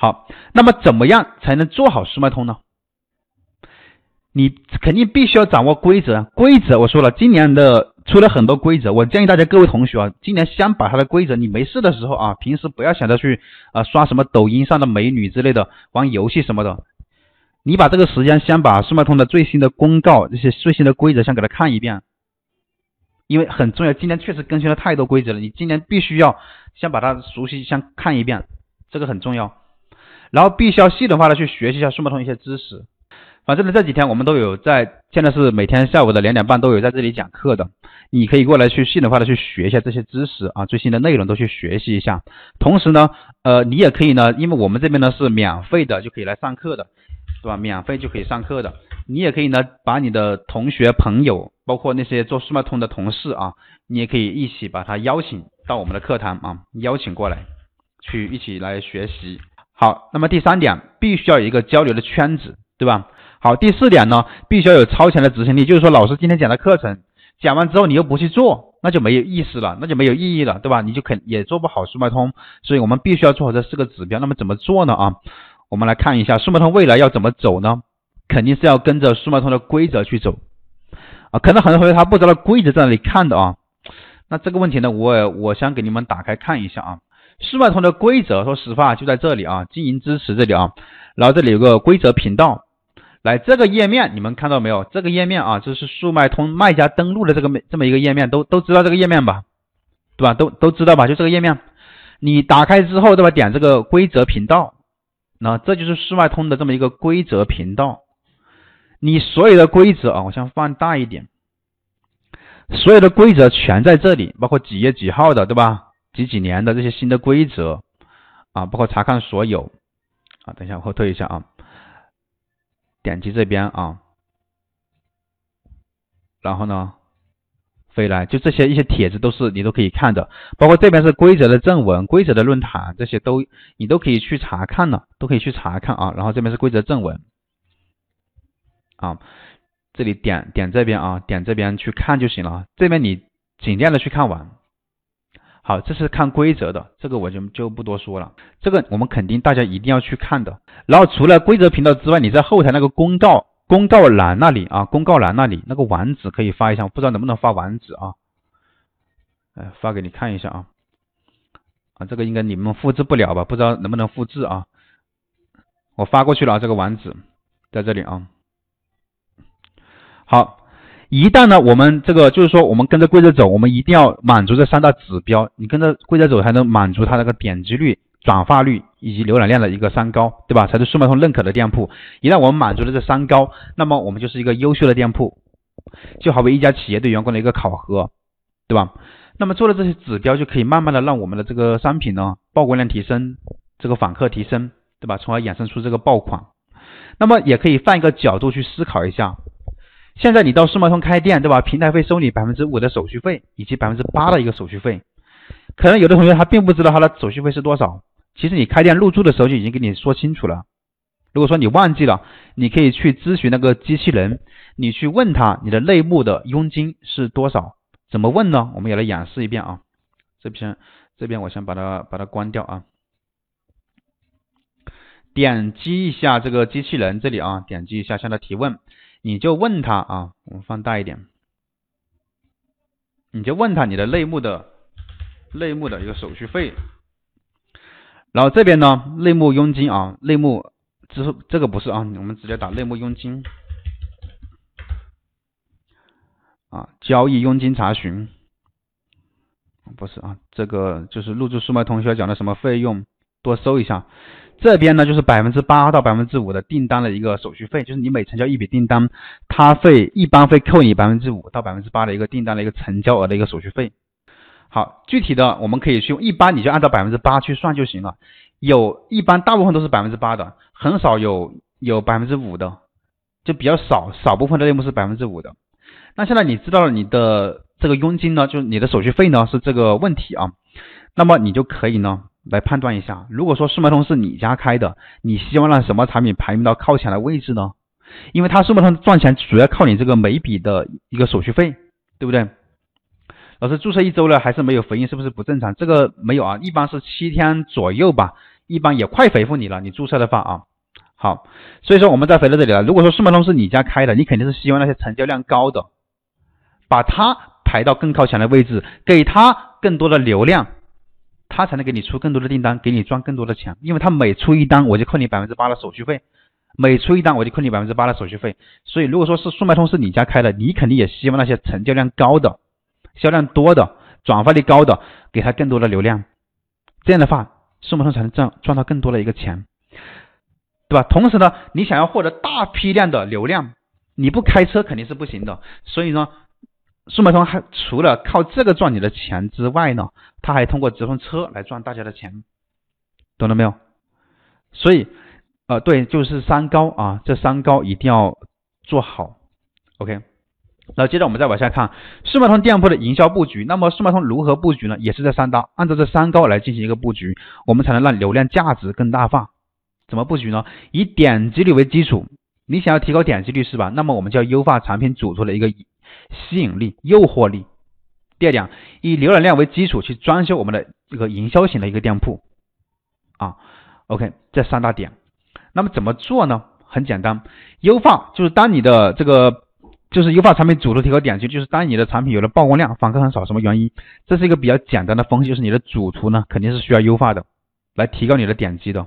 好，那么怎么样才能做好速卖通呢？你肯定必须要掌握规则。规则我说了，今年的出了很多规则，我建议大家各位同学啊，今年先把它的规则，你没事的时候啊，平时不要想着去啊刷什么抖音上的美女之类的，玩游戏什么的。你把这个时间先把速卖通的最新的公告、这些最新的规则先给他看一遍，因为很重要。今年确实更新了太多规则了，你今年必须要先把它熟悉，先看一遍，这个很重要。然后必须要系统化的去学习一下数码通一些知识。反正呢，这几天我们都有在，现在是每天下午的两点半都有在这里讲课的，你可以过来去系统化的去学一下这些知识啊，最新的内容都去学习一下。同时呢，呃，你也可以呢，因为我们这边呢是免费的，就可以来上课的，对吧？免费就可以上课的，你也可以呢，把你的同学、朋友，包括那些做数码通的同事啊，你也可以一起把他邀请到我们的课堂啊，邀请过来，去一起来学习。好，那么第三点，必须要有一个交流的圈子，对吧？好，第四点呢，必须要有超强的执行力。就是说，老师今天讲的课程讲完之后，你又不去做，那就没有意思了，那就没有意义了，对吧？你就肯也做不好速卖通。所以我们必须要做好这四个指标。那么怎么做呢？啊，我们来看一下速卖通未来要怎么走呢？肯定是要跟着速卖通的规则去走啊。可能很多同学他不知道规则在哪里看的啊。那这个问题呢，我我想给你们打开看一下啊。速卖通的规则，说实话就在这里啊，经营支持这里啊，然后这里有个规则频道。来这个页面，你们看到没有？这个页面啊，这是速卖通卖家登录的这个这么一个页面，都都知道这个页面吧？对吧？都都知道吧？就这个页面，你打开之后，对吧？点这个规则频道，那这就是速卖通的这么一个规则频道。你所有的规则啊，我先放大一点，所有的规则全在这里，包括几月几号的，对吧？几几年的这些新的规则啊，包括查看所有啊，等一下我后退一下啊。点击这边啊，然后呢，飞来就这些一些帖子都是你都可以看的，包括这边是规则的正文、规则的论坛，这些都你都可以去查看的，都可以去查看啊。然后这边是规则正文啊，这里点点这边啊，点这边去看就行了。这边你尽量的去看完。好，这是看规则的，这个我就就不多说了。这个我们肯定大家一定要去看的。然后除了规则频道之外，你在后台那个公告公告栏那里啊，公告栏那里那个网址可以发一下，不知道能不能发网址啊？哎，发给你看一下啊。啊，这个应该你们复制不了吧？不知道能不能复制啊？我发过去了啊，这个网址在这里啊。好。一旦呢，我们这个就是说，我们跟着规则走，我们一定要满足这三大指标。你跟着规则走，才能满足它那个点击率、转化率以及浏览量的一个三高，对吧？才是速卖通认可的店铺。一旦我们满足了这三高，那么我们就是一个优秀的店铺。就好比一家企业对员工的一个考核，对吧？那么做了这些指标，就可以慢慢的让我们的这个商品呢，曝光量提升，这个访客提升，对吧？从而衍生出这个爆款。那么也可以换一个角度去思考一下。现在你到速卖通开店，对吧？平台会收你百分之五的手续费，以及百分之八的一个手续费。可能有的同学他并不知道他的手续费是多少。其实你开店入驻的时候就已经跟你说清楚了。如果说你忘记了，你可以去咨询那个机器人，你去问他你的内部的佣金是多少？怎么问呢？我们也来演示一遍啊。这边这边我先把它把它关掉啊。点击一下这个机器人这里啊，点击一下向他提问。你就问他啊，我们放大一点，你就问他你的类目的类目的一个手续费，然后这边呢类目佣金啊，类目之后这个不是啊，我们直接打类目佣金。啊，交易佣金查询。不是啊，这个就是入驻速卖同学讲的什么费用，多搜一下。这边呢就是百分之八到百分之五的订单的一个手续费，就是你每成交一笔订单，他会一般会扣你百分之五到百分之八的一个订单的一个成交额的一个手续费。好，具体的我们可以去，一般你就按照百分之八去算就行了。有一般大部分都是百分之八的，很少有有百分之五的，就比较少，少部分的类目是百分之五的。那现在你知道了你的这个佣金呢，就是你的手续费呢是这个问题啊，那么你就可以呢。来判断一下，如果说速卖通是你家开的，你希望让什么产品排名到靠前的位置呢？因为它速卖通赚钱主要靠你这个每笔的一个手续费，对不对？老师注册一周了还是没有回应，是不是不正常？这个没有啊，一般是七天左右吧，一般也快回复你了。你注册的话啊，好，所以说我们再回到这里了。如果说速卖通是你家开的，你肯定是希望那些成交量高的，把它排到更靠前的位置，给它更多的流量，他才能给你出更多的订单，给你赚更多的钱。因为他每出一单，我就扣你百分之八的手续费。每出一单我就扣你百分之八的手续费，所以如果说是速卖通是你家开的，你肯定也希望那些成交量高的、销量多的、转发率高的，给他更多的流量，这样的话速卖通才能赚赚到更多的一个钱，对吧？同时呢，你想要获得大批量的流量，你不开车肯定是不行的，所以呢，速卖通还除了靠这个赚你的钱之外呢，他还通过直通车来赚大家的钱，懂了没有？所以。呃，对，就是三高啊，这三高一定要做好，OK。那接着我们再往下看，速卖通店铺的营销布局。那么速卖通如何布局呢？也是这三大，按照这三高来进行一个布局，我们才能让流量价值更大化。怎么布局呢？以点击率为基础，你想要提高点击率是吧？那么我们就要优化产品主图的一个吸引力、诱惑力。第二点，以浏览量为基础去装修我们的这个营销型的一个店铺啊，OK，这三大点。那么怎么做呢？很简单，优化就是当你的这个就是优化产品主图提高点击，就是当你的产品有了曝光量，访客很少，什么原因？这是一个比较简单的分析，就是你的主图呢肯定是需要优化的，来提高你的点击的。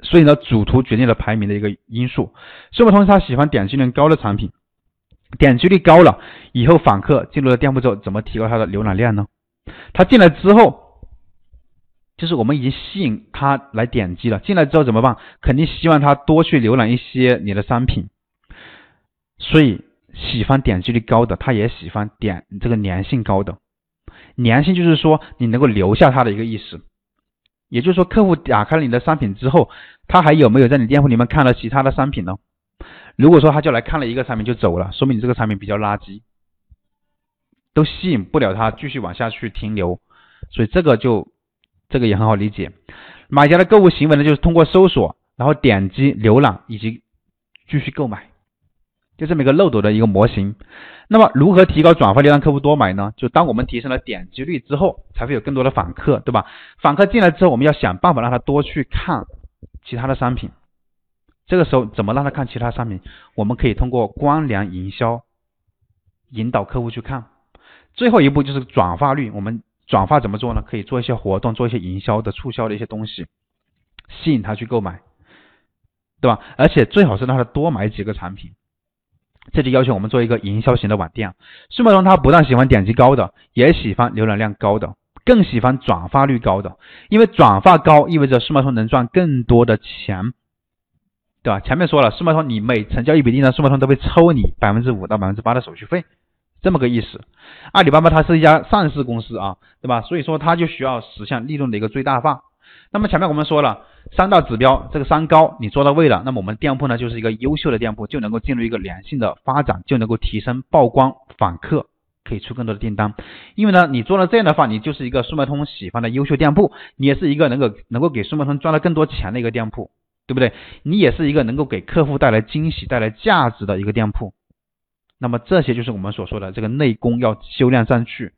所以呢，主图决定了排名的一个因素。速卖通他喜欢点击率高的产品，点击率高了以后，访客进入了店铺之后，怎么提高他的浏览量呢？他进来之后。就是我们已经吸引他来点击了，进来之后怎么办？肯定希望他多去浏览一些你的商品，所以喜欢点击率高的，他也喜欢点这个粘性高的。粘性就是说你能够留下他的一个意思，也就是说客户打开了你的商品之后，他还有没有在你店铺里面看了其他的商品呢？如果说他就来看了一个产品就走了，说明你这个产品比较垃圾，都吸引不了他继续往下去停留，所以这个就。这个也很好理解，买家的购物行为呢，就是通过搜索，然后点击、浏览以及继续购买，就这么一个漏斗的一个模型。那么如何提高转化率让客户多买呢？就当我们提升了点击率之后，才会有更多的访客，对吧？访客进来之后，我们要想办法让他多去看其他的商品。这个时候怎么让他看其他商品？我们可以通过关联营销引导客户去看。最后一步就是转化率，我们。转化怎么做呢？可以做一些活动，做一些营销的促销的一些东西，吸引他去购买，对吧？而且最好是让他多买几个产品。这就要求我们做一个营销型的网店。速卖通它不但喜欢点击高的，也喜欢浏览量高的，更喜欢转发率高的。因为转发高意味着速卖通能赚更多的钱，对吧？前面说了，速卖通你每成交一笔订单，速卖通都会抽你百分之五到百分之八的手续费。这么个意思，阿里巴巴它是一家上市公司啊，对吧？所以说它就需要实现利润的一个最大化。那么前面我们说了三大指标，这个三高你做到位了，那么我们店铺呢就是一个优秀的店铺，就能够进入一个良性的发展，就能够提升曝光、访客，可以出更多的订单。因为呢，你做了这样的话，你就是一个速卖通喜欢的优秀店铺，你也是一个能够能够给速卖通赚到更多钱的一个店铺，对不对？你也是一个能够给客户带来惊喜、带来价值的一个店铺。那么这些就是我们所说的这个内功要修炼上去，